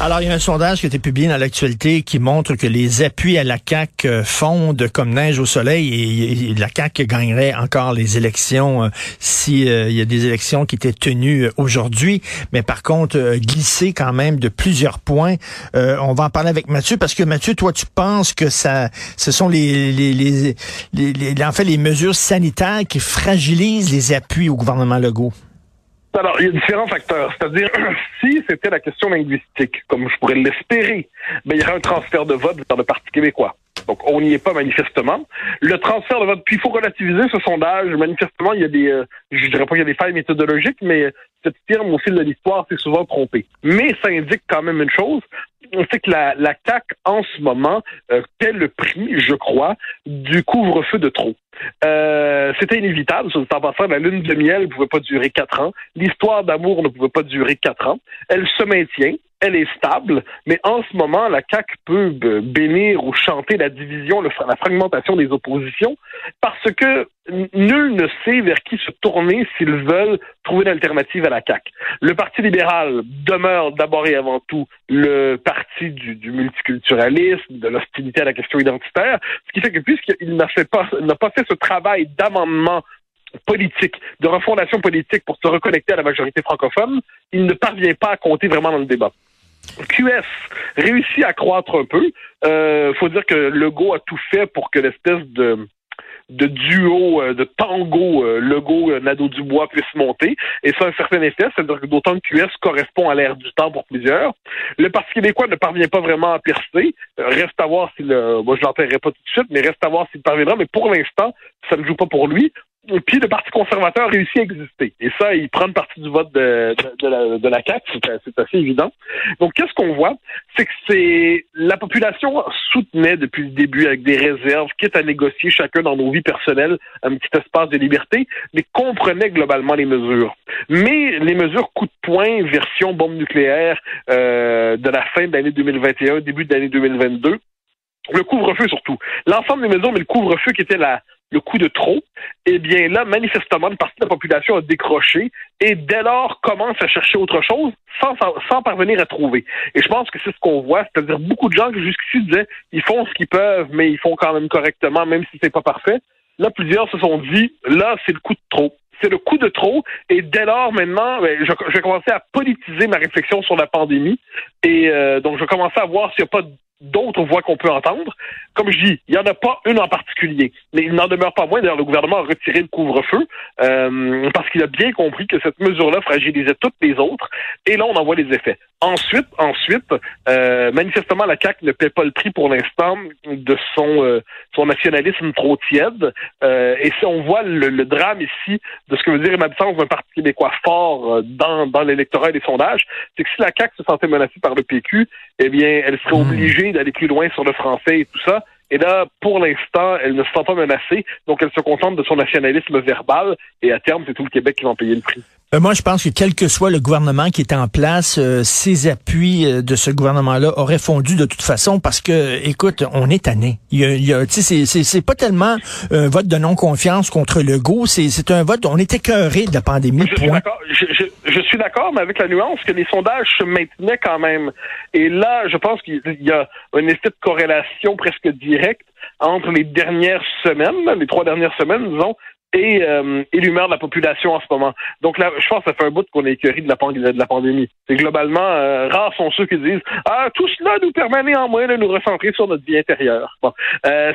Alors, il y a un sondage qui a été publié dans l'actualité qui montre que les appuis à la CAQ euh, fondent comme neige au soleil et, la CAQ gagnerait encore les élections euh, si euh, y a des élections qui étaient tenues aujourd'hui. Mais par contre, euh, glisser quand même de plusieurs points. On va en parler avec Mathieu parce que Mathieu, toi, tu penses que ça, ce sont les, les- en fait, les mesures sanitaires qui fragilisent les appuis au gouvernement Legault? Alors, il y a différents facteurs. C'est-à-dire, si c'était la question linguistique, comme je pourrais l'espérer, ben, il y aurait un transfert de vote vers le Parti québécois. Donc, on n'y est pas manifestement. Le transfert de vote, puis il faut relativiser ce sondage. Manifestement, il y a des, euh, je dirais pas qu'il y a des failles méthodologiques, mais cette firme au fil de l'histoire s'est souvent trompée. Mais ça indique quand même une chose, c'est que la, en ce moment, euh, paie le prix, je crois, du couvre-feu de trop. Euh, c'était inévitable. Sur le temps passant, la lune de miel ne pouvait pas durer quatre ans. L'histoire d'amour ne pouvait pas durer quatre ans. Elle se maintient. Elle est stable, mais en ce moment, la CAQ peut bénir ou chanter la division, la fragmentation des oppositions, parce que nul ne sait vers qui se tourner s'ils veulent trouver une alternative à la CAQ. Le Parti libéral demeure d'abord et avant tout le parti du, multiculturalisme, de l'hostilité à la question identitaire, ce qui fait que puisqu'il n'a pas fait ce travail d'amendement politique, de refondation politique pour se reconnecter à la majorité francophone, il ne parvient pas à compter vraiment dans le débat. QS réussit à croître un peu. Euh, faut dire que Legault a tout fait pour que l'espèce de duo, euh, de tango euh, Legault euh, Nadeau Dubois puisse monter. Et ça a un certain effet, c'est-à-dire que d'autant que QS correspond à l'ère du temps pour plusieurs. Le Parti québécois ne parvient pas vraiment à percer. Reste à voir s'il, moi je l'enterrerai pas tout de suite, mais reste à voir s'il parviendra. Mais pour l'instant, ça ne joue pas pour lui. Et puis le Parti conservateur réussit à exister. Et ça, il prend une partie du vote de, la, de c'est assez évident. Donc, qu'est-ce qu'on voit? C'est que c'est la population soutenait depuis le début avec des réserves, quitte à négocier chacun dans nos vies personnelles un petit espace de liberté, mais comprenait globalement les mesures. Mais les mesures coup de poing, version bombe nucléaire euh, de la fin de l'année 2021, début de l'année 2022, le couvre-feu surtout. L'ensemble des mesures, mais le couvre-feu qui était la, le coup de trop, eh bien là, manifestement, une partie de la population a décroché et dès lors commence à chercher autre chose sans, sans parvenir à trouver. Et je pense que c'est ce qu'on voit, c'est-à-dire beaucoup de gens qui jusqu'ici disaient ils font ce qu'ils peuvent, mais ils font quand même correctement, même si c'est pas parfait. Là, plusieurs se sont dit là, c'est le coup de trop. C'est le coup de trop. Et dès lors, maintenant, ben, je, je vais à politiser ma réflexion sur la pandémie. Et euh, donc, je vais commencer à voir s'il n'y a pas d'autres voix qu'on peut entendre. Comme je dis, il n'y en a pas une en particulier, mais il n'en demeure pas moins. D'ailleurs, le gouvernement a retiré le couvre-feu euh, parce qu'il a bien compris que cette mesure-là fragilisait toutes les autres. Et là, on en voit les effets. Ensuite, ensuite, euh, manifestement, la CAQ ne paie pas le prix pour l'instant de son euh, son nationalisme trop tiède. Euh, et si on voit le, le, drame ici de ce que veut dire une absence d'un parti québécois fort euh, dans, dans l'électorat et les sondages, c'est que si la CAQ se sentait menacée par le PQ, eh bien, elle serait obligée d'aller plus loin sur le français et tout ça. Et là, pour l'instant, elle ne se sent pas menacée, donc elle se contente de son nationalisme verbal, et à terme, c'est tout le Québec qui va en payer le prix. Euh, moi, je pense que quel que soit le gouvernement qui est en place, euh, ces appuis euh, de ce gouvernement-là auraient fondu de toute façon parce que, écoute, on est tanné. Il y a, il y a tu sais, c'est- pas tellement un vote de non-confiance contre le go, c'est c'est un vote, on est écœuré de la pandémie, Je suis point. d'accord. Je, je- je suis d'accord, mais avec la nuance que les sondages se maintenaient quand même. Et là, je pense qu'il y a une espèce de corrélation presque directe entre les dernières semaines, les trois dernières semaines, disons, et, euh, et l'humeur de la population en ce moment. Donc là, je pense que ça fait un bout qu'on est écœuré de la, de la pandémie. C'est globalement, euh, rares sont ceux qui disent Ah, tout cela nous permet néanmoins de nous recentrer sur notre vie intérieure. Bon, euh,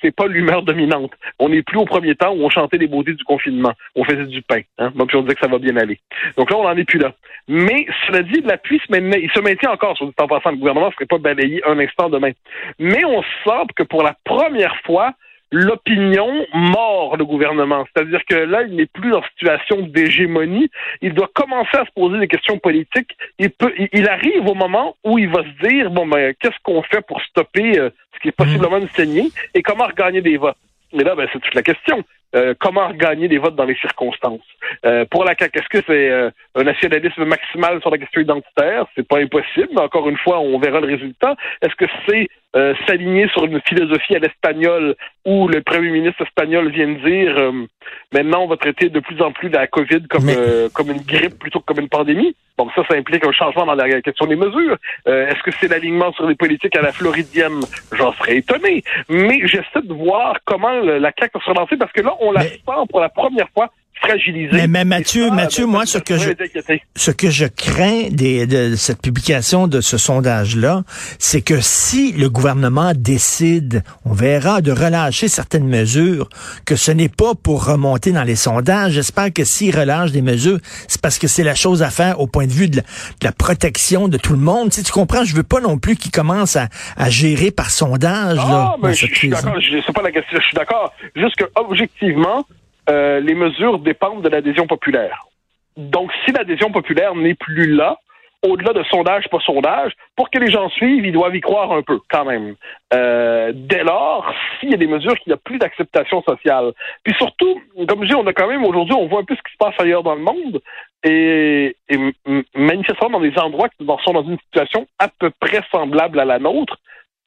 c'est pas l'humeur dominante. On n'est plus au premier temps où on chantait les beautés du confinement. On faisait du pain. Hein? Donc on disait que ça va bien aller. Donc là, on n'en est plus là. Mais cela dit, l'appui se maintient, il se maintient encore sur le temps passant. Le gouvernement ne serait pas balayé un instant demain. Mais on sent que pour la première fois, l'opinion mord le gouvernement. C'est-à-dire que là, il n'est plus en situation d'hégémonie. Il doit commencer à se poser des questions politiques. Il peut, il, arrive au moment où il va se dire, bon, ben, qu'est-ce qu'on fait pour stopper euh, ce qui est possiblement une saignée et comment regagner des votes? Mais là, ben, c'est toute la question. Euh, comment regagner des votes dans les circonstances? Euh, pour la CAQ, est-ce que c'est euh, un nationalisme maximal sur la question identitaire? C'est pas impossible, mais encore une fois, on verra le résultat. Est-ce que c'est s'aligner sur une philosophie à l'espagnol où le premier ministre espagnol vient de dire maintenant on va traiter de plus en plus la COVID comme, Mais- comme une grippe plutôt que comme une pandémie? Donc ça, ça implique un changement dans la question des mesures. Euh, Est-ce que c'est l'alignement sur les politiques à la floridienne? J'en serais étonné. Mais j'essaie de voir comment le- la CAQ va se relancer parce que là, on la Mais- pour la première fois Mais- mais Mathieu, ça, Mathieu, ben, moi, ce que je-. Ce que je crains des- de cette publication de ce sondage-là, c'est que si le gouvernement décide, on verra, de relâcher certaines mesures, que ce n'est pas pour remonter dans les sondages. J'espère que s'il relâche des mesures, c'est parce que c'est la chose à faire au point de vue de la, de la protection de tout le monde. Tu, sais, tu comprends? Je veux pas non plus qu'il commence à, à gérer par sondage. là, Ah, mais je, cette je suis d'accord. C'est pas la question. Je suis d'accord. Juste que objectivement, euh, les mesures dépendent de l'adhésion populaire. Donc, si l'adhésion populaire n'est plus là, au-delà de sondage, pas sondage, pour que les gens suivent, ils doivent y croire un peu, quand même. Euh, dès lors, s'il y a des mesures qu'il n'y a plus d'acceptation sociale, puis surtout, comme je dis, on a quand même aujourd'hui, on voit un peu ce qui se passe ailleurs dans le monde, et, et manifestement dans des endroits qui sont dans une situation à peu près semblable à la nôtre,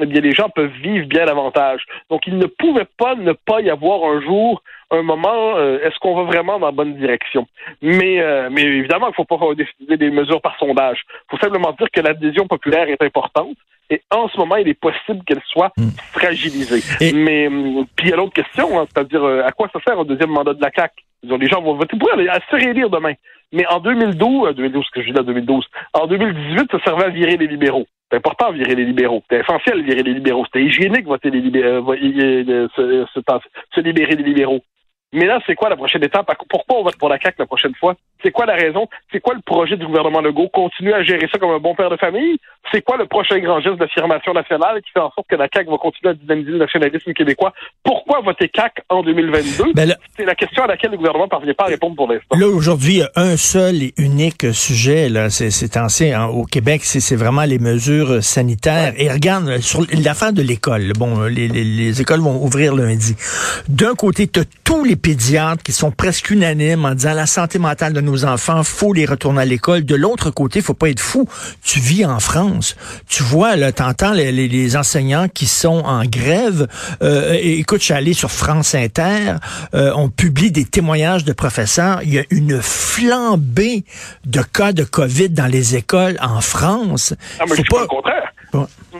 eh bien, les gens peuvent vivre bien davantage. Donc, il ne pouvait pas ne pas y avoir un jour, un moment, euh, est-ce qu'on va vraiment dans la bonne direction? Mais, euh, mais évidemment, il ne faut pas décider des mesures par sondage. Il faut simplement dire que l'adhésion populaire est importante. Et en ce moment, il est possible qu'elle soit Hmm. fragilisée. Et- Mais hum, puis il y a l'autre question, hein, c'est-à-dire euh, à quoi ça sert un deuxième mandat de la CAC Les gens vont voter pour elle, à se réélire demain. Mais en 2012, euh, 2012, ce que je dis là, 2012, en 2018, ça servait à virer les libéraux. C'est important de virer les libéraux. C'était essentiel de virer les libéraux. C'était hygiénique voter les libéraux, se libérer des libéraux. Mais là, c'est quoi la prochaine étape? Pourquoi on vote pour la CAQ la prochaine fois? C'est quoi la raison? C'est quoi le projet du gouvernement Legault? Continuer à gérer ça comme un bon père de famille? C'est quoi le prochain grand geste d'affirmation nationale qui fait en sorte que la CAQ va continuer à dynamiser le nationalisme québécois? Pourquoi voter CAQ en 2022? Ben c'est la question à laquelle le gouvernement ne parvient pas à répondre pour l'instant. Là, aujourd'hui, il y a un seul et unique sujet, là, c'est, c'est ancien, hein, au Québec, c'est, c'est vraiment les mesures sanitaires. Et regarde, euh, sur l'affaire de l'école, bon, euh, les, les- les écoles vont ouvrir lundi. D'un côté, tu as tous les pédiatres qui sont presque unanimes en disant la santé mentale de nos enfants, faut les retourner à l'école. De l'autre côté, faut pas être fou. Tu vis en France. Tu vois, là, t'entends les, les, les enseignants qui sont en grève. Euh, et écoute, je suis allé sur France Inter. Euh, on publie des témoignages de professeurs. Il y a une flambée de cas de COVID dans les écoles en France. Ah, mais Faut je dis pas le contraire.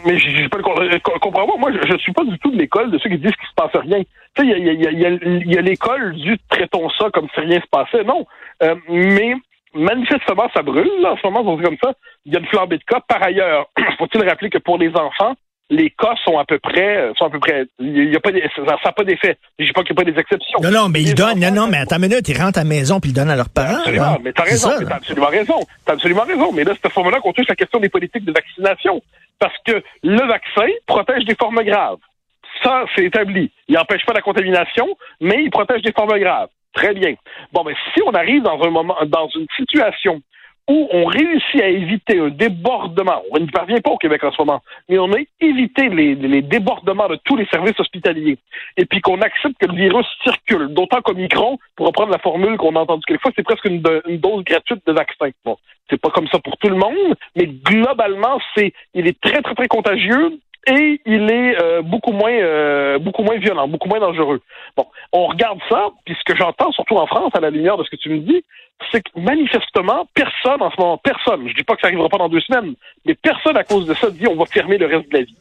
Mais je pas le contraire. Co- Comprends-moi, moi, je, je suis pas du tout de l'école de ceux qui disent qu'il se passe rien. Tu sais, il y a, y a- y a- y a l'école du traitons ça comme si rien se passait. Non. Euh, mais manifestement, ça brûle, là, en ce moment, on dit comme ça. Il y a une flambée de cas. Par ailleurs, faut-il rappeler que pour les enfants, les cas sont à peu près, sont à peu près, il y a pas, ça n'a pas d'effet. Je dis pas qu'il n'y a pas des exceptions. Non, non, mais ils donnent. Non, non, mais attends une minute, ils rentrent à la maison puis ils donnent à leurs parents. Absolument, là. mais t'as raison, ça, mais là. t'as absolument raison. T'as absolument raison. Mais là, c'est à ce moment-là qu'on touche la question des politiques de vaccination. Parce que le vaccin protège des formes graves. Ça, c'est établi. Il n'empêche pas la contamination, mais il protège des formes graves. Très bien. Bon, mais si on arrive dans un moment, dans une situation où on réussit à éviter un débordement. On n'y parvient pas au Québec en ce moment, mais on a évité les, débordements de tous les services hospitaliers. Et puis qu'on accepte que le virus circule. D'autant qu'Omicron, pour reprendre la formule qu'on a entendue quelquefois, c'est presque une, une, dose gratuite de vaccin. Bon, c'est pas comme ça pour tout le monde, mais globalement, c'est, il est très, très, très contagieux et il est euh, beaucoup moins euh, beaucoup moins violent, beaucoup moins dangereux. Bon, on regarde ça, puis ce que j'entends, surtout en France, à la lumière de ce que tu me dis, c'est que manifestement, personne en ce moment, personne, je dis pas que ça arrivera pas dans deux semaines, mais personne à cause de ça dit on va fermer le reste de la vie.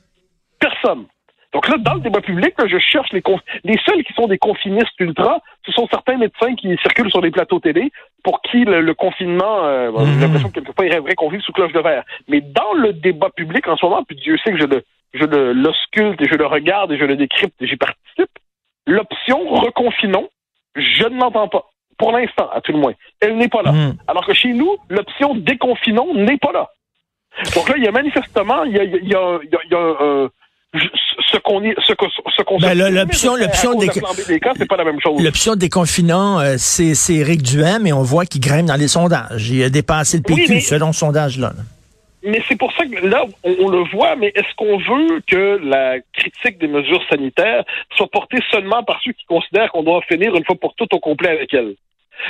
Personne. Donc là, dans le débat public, je cherche les les seuls qui sont des confinistes ultra, ce sont certains médecins qui circulent sur les plateaux télé pour qui le, confinement, euh, j'ai mhm. l'impression que quelquefois il rêverait qu'on vive sous cloche de verre. Mais dans le débat public en ce moment, puis Dieu sait que je le, je l'ausculte et je le regarde et je le décrypte et j'y participe, l'option reconfinons, je ne l'entends pas. Pour l'instant, à tout le moins. Elle n'est pas là. Mhm. Alors que chez nous, l'option déconfinons n'est pas là. Donc là, il y a manifestement, il y a, il y a, il y a, un ce qu'on ce qu'on ce qu'on ben, l'option l'option des, c'est pas la même chose. L'option déconfinant euh, c'est c'est Éric Duhem mais on voit qu'il grimpe dans les sondages. Il a dépassé le PQ selon ce sondage là. Mais c'est pour ça que là, on, le voit, mais est-ce qu'on veut que la critique des mesures sanitaires soit portée seulement par ceux qui considèrent qu'on doit finir une fois pour toutes au complet avec elles?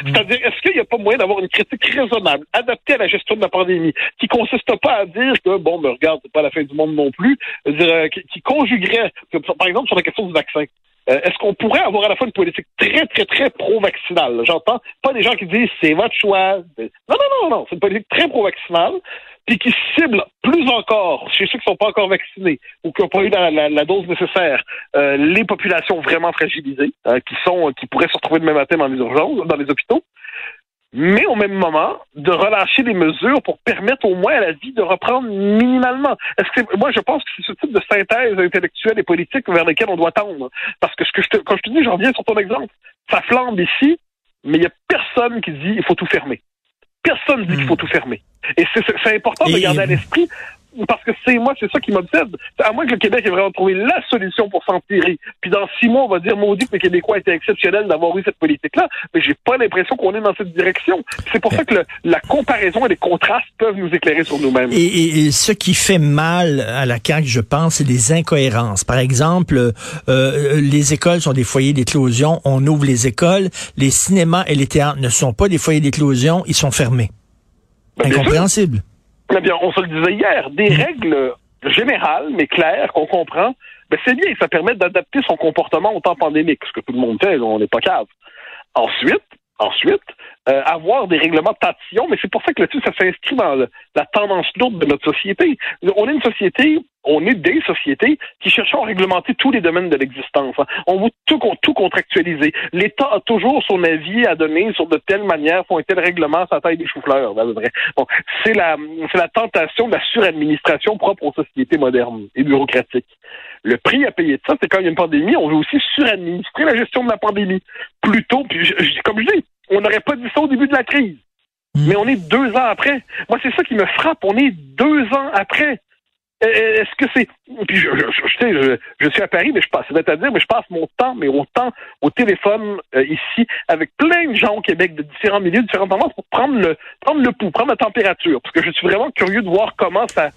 Mm. C'est-à-dire, est-ce qu'il n'y a pas moyen d'avoir une critique raisonnable, adaptée à la gestion de la pandémie, qui consiste pas à dire que, bon, me regarde, c'est pas la fin du monde non plus, dire, euh, qui, conjuguerait, par exemple, sur la question du vaccin. Euh, est-ce qu'on pourrait avoir à la fois une politique très, très, très pro-vaccinale? J'entends pas des gens qui disent c'est votre choix. Non, non, non, non. C'est une politique très pro-vaccinale puis qui cible plus encore, chez ceux qui ne sont pas encore vaccinés ou qui n'ont pas eu la, dose nécessaire, euh, les populations vraiment fragilisées, euh, qui sont, qui pourraient se retrouver demain matin dans les urgences, dans les hôpitaux, mais au même moment, de relâcher des mesures pour permettre au moins à la vie de reprendre minimalement. Est-ce que moi je pense que c'est ce type de synthèse intellectuelle et politique vers lequel on doit tendre. Parce que ce que je te, quand je te dis, j'en reviens sur ton exemple, ça flambe ici, mais il n'y a personne qui dit il faut tout fermer. Personne ne dit qu'il faut hmm. tout fermer. Et c'est important de garder à l'esprit parce que c'est moi, c'est ça qui m'obsède. À moins que le Québec ait vraiment trouvé la solution pour s'en tirer. Puis dans six mois, on va dire maudit que les Québécois étaient exceptionnels d'avoir eu cette politique-là. Mais j'ai pas l'impression qu'on est dans cette direction. C'est pour ça que la comparaison et les contrastes peuvent nous éclairer sur nous-mêmes. Et, ce qui fait mal à la CAQ, je pense, c'est des incohérences. Par exemple, euh, les écoles sont des foyers d'éclosion. On ouvre les écoles. Les cinémas et les théâtres ne sont pas des foyers d'éclosion. Ils sont fermés. Ben, Incompréhensible. Eh bien, on se le disait hier, des mm. règles générales, mais claires, qu'on comprend, ben c'est bien, ça permet d'adapter son comportement au temps pandémique, ce que tout le monde fait, on n'est pas cave. Ensuite, ensuite, euh, avoir des règlements de mais c'est pour ça que là-dessus, ça s'inscrit dans la tendance lourde de notre société. On est une société, on est des sociétés qui cherchent à réglementer tous les domaines de l'existence. Hein. On veut tout, tout contractualiser. L'État a toujours son avis à donner sur de telle manière, font un tel règlement, ça taille des choux-fleurs, Bon, c'est la, c'est la tentation de la suradministration propre aux sociétés modernes et bureaucratiques. Le prix à payer de ça, c'est quand il y a une pandémie, on veut aussi suradministrer la gestion de la pandémie. Plutôt, puis comme je dis, on n'aurait pas dit ça au début de la crise. Hmm. Mais on est deux ans après. Moi, c'est ça qui me frappe. On est deux ans après. Est-ce que c'est. Puis je, je, je, suis à Paris, mais je passe, c'est-à-dire, mais je passe mon temps, mais autant au téléphone euh, ici, avec plein de gens au Québec de différents milieux, différentes tendances, pour prendre le prendre le pouls, prendre la température. Parce que je suis vraiment curieux de voir comment ça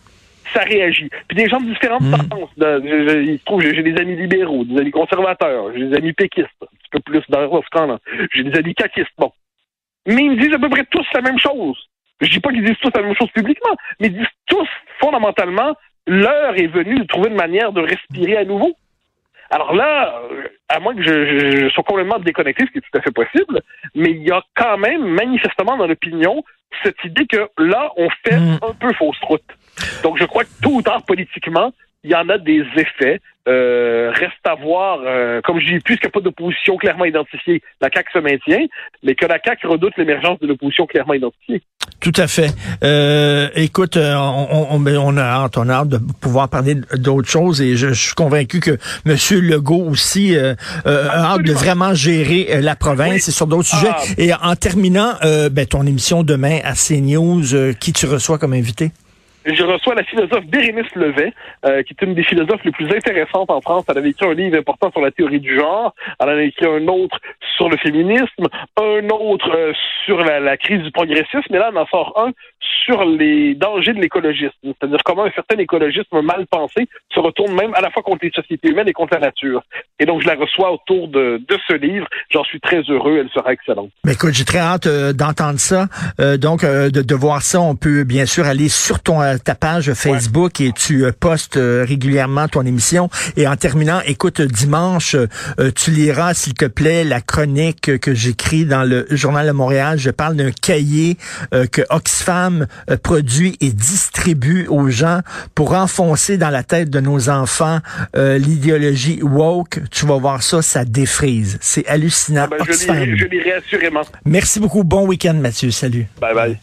ça réagit. Puis des gens de différentes mmh. tendances. j'ai des amis libéraux, des amis conservateurs, j'ai des amis péquistes, un petit peu plus dans ce camp-là. J'ai des amis caquistes, bon. Mais ils me disent à peu près tous la même chose. Je dis pas qu'ils disent tous la même chose publiquement, mais ils disent tous, fondamentalement, l'heure est venue de trouver une manière de respirer à nouveau. Alors là, à moins que je, sois complètement déconnecté, ce qui est tout à fait possible, mais il y a quand même manifestement dans l'opinion cette idée que là, on fait mmh. un peu fausse route. Donc, je crois que tôt ou tard, politiquement, il y en a des effets. Euh, reste à voir, euh, comme je dis, puisqu'il n'y a pas d'opposition clairement identifiée, la CAQ se maintient, mais que la CAQ redoute l'émergence de l'opposition clairement identifiée. Tout à fait. Euh, écoute, euh, on, on, on, a hâte, on a hâte de pouvoir parler d'autres choses et je, suis convaincu que M. Legault aussi euh, a hâte de vraiment gérer la province et sur d'autres sujets. Ah. Et en terminant, ben, ton émission demain à CNews, qui tu reçois comme invité? Je reçois la philosophe Bérénice Levet, euh, qui est une des philosophes les plus intéressantes en France. Elle avait écrit un livre important sur la théorie du genre. Elle en a écrit un autre sur le féminisme, un autre euh, sur la, crise du progressisme, mais là, elle en sort un sur les dangers de l'écologisme, c'est-à-dire comment un certain écologisme mal pensé se retourne même à la fois contre les sociétés humaines et contre la nature. Et donc, je la reçois autour de, de ce livre. J'en suis très heureux. Elle sera excellente. Mais écoute, j'ai très hâte euh, d'entendre ça. Euh, donc, euh, de, de, voir ça, on peut bien sûr aller sur ton ta page Facebook ouais. et tu postes régulièrement ton émission. Et en terminant, écoute, dimanche, tu liras, s'il te plaît, la chronique que j'écris dans le Journal de Montréal. Je parle d'un cahier que Oxfam produit et distribue aux gens pour enfoncer dans la tête de nos enfants l'idéologie woke. Tu vas voir ça, ça défrise. C'est hallucinant. Ah ben, je lirai assurément. Merci beaucoup. Bon week-end, Mathieu. Salut. Bye bye.